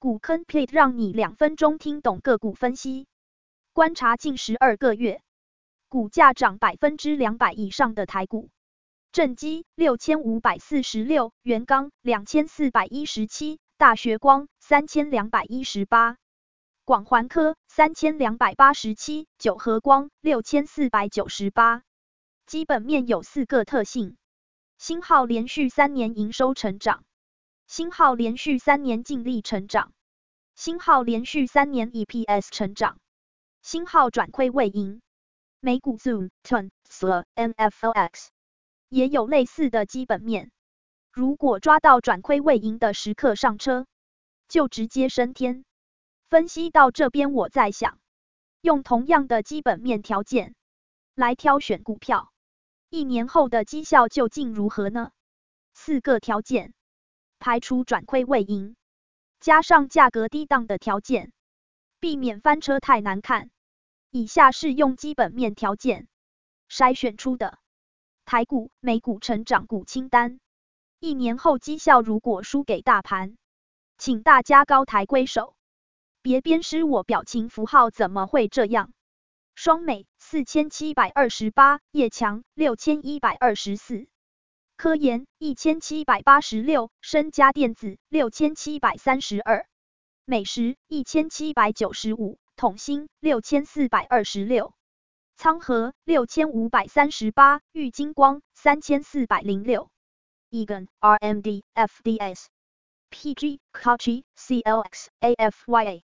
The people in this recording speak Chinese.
股坑 plate 让你两分钟听懂个股分析。观察近十二个月，股价涨百分之两百以上的台股，正基六千五百四十六，元刚两千四百一十七，大学光三千两百一十八，广环科三千两百八十七，九和光六千四百九十八。基本面有四个特性：星号连续三年营收成长，星号连续三年净利成长，星号连续三年 EPS 成长。星号转亏为盈，美股 Zoom、Tesla、MFLX 也有类似的基本面。如果抓到转亏为盈的时刻上车，就直接升天。分析到这边，我在想，用同样的基本面条件来挑选股票，一年后的绩效究竟如何呢？四个条件，排除转亏为盈，加上价格低档的条件。避免翻车太难看。以下是用基本面条件筛选出的台股、美股成长股清单。一年后绩效如果输给大盘，请大家高抬贵手，别鞭尸我表情符号怎么会这样？双美四千七百二十八，业强六千一百二十四，科研一千七百八十六，升佳电子六千七百三十二。美食一千七百九十五，统欣六千四百二十六，仓和六千五百三十八，玉金光三千四百零六，Egan RMD FDS PG Kochi CLX AFYA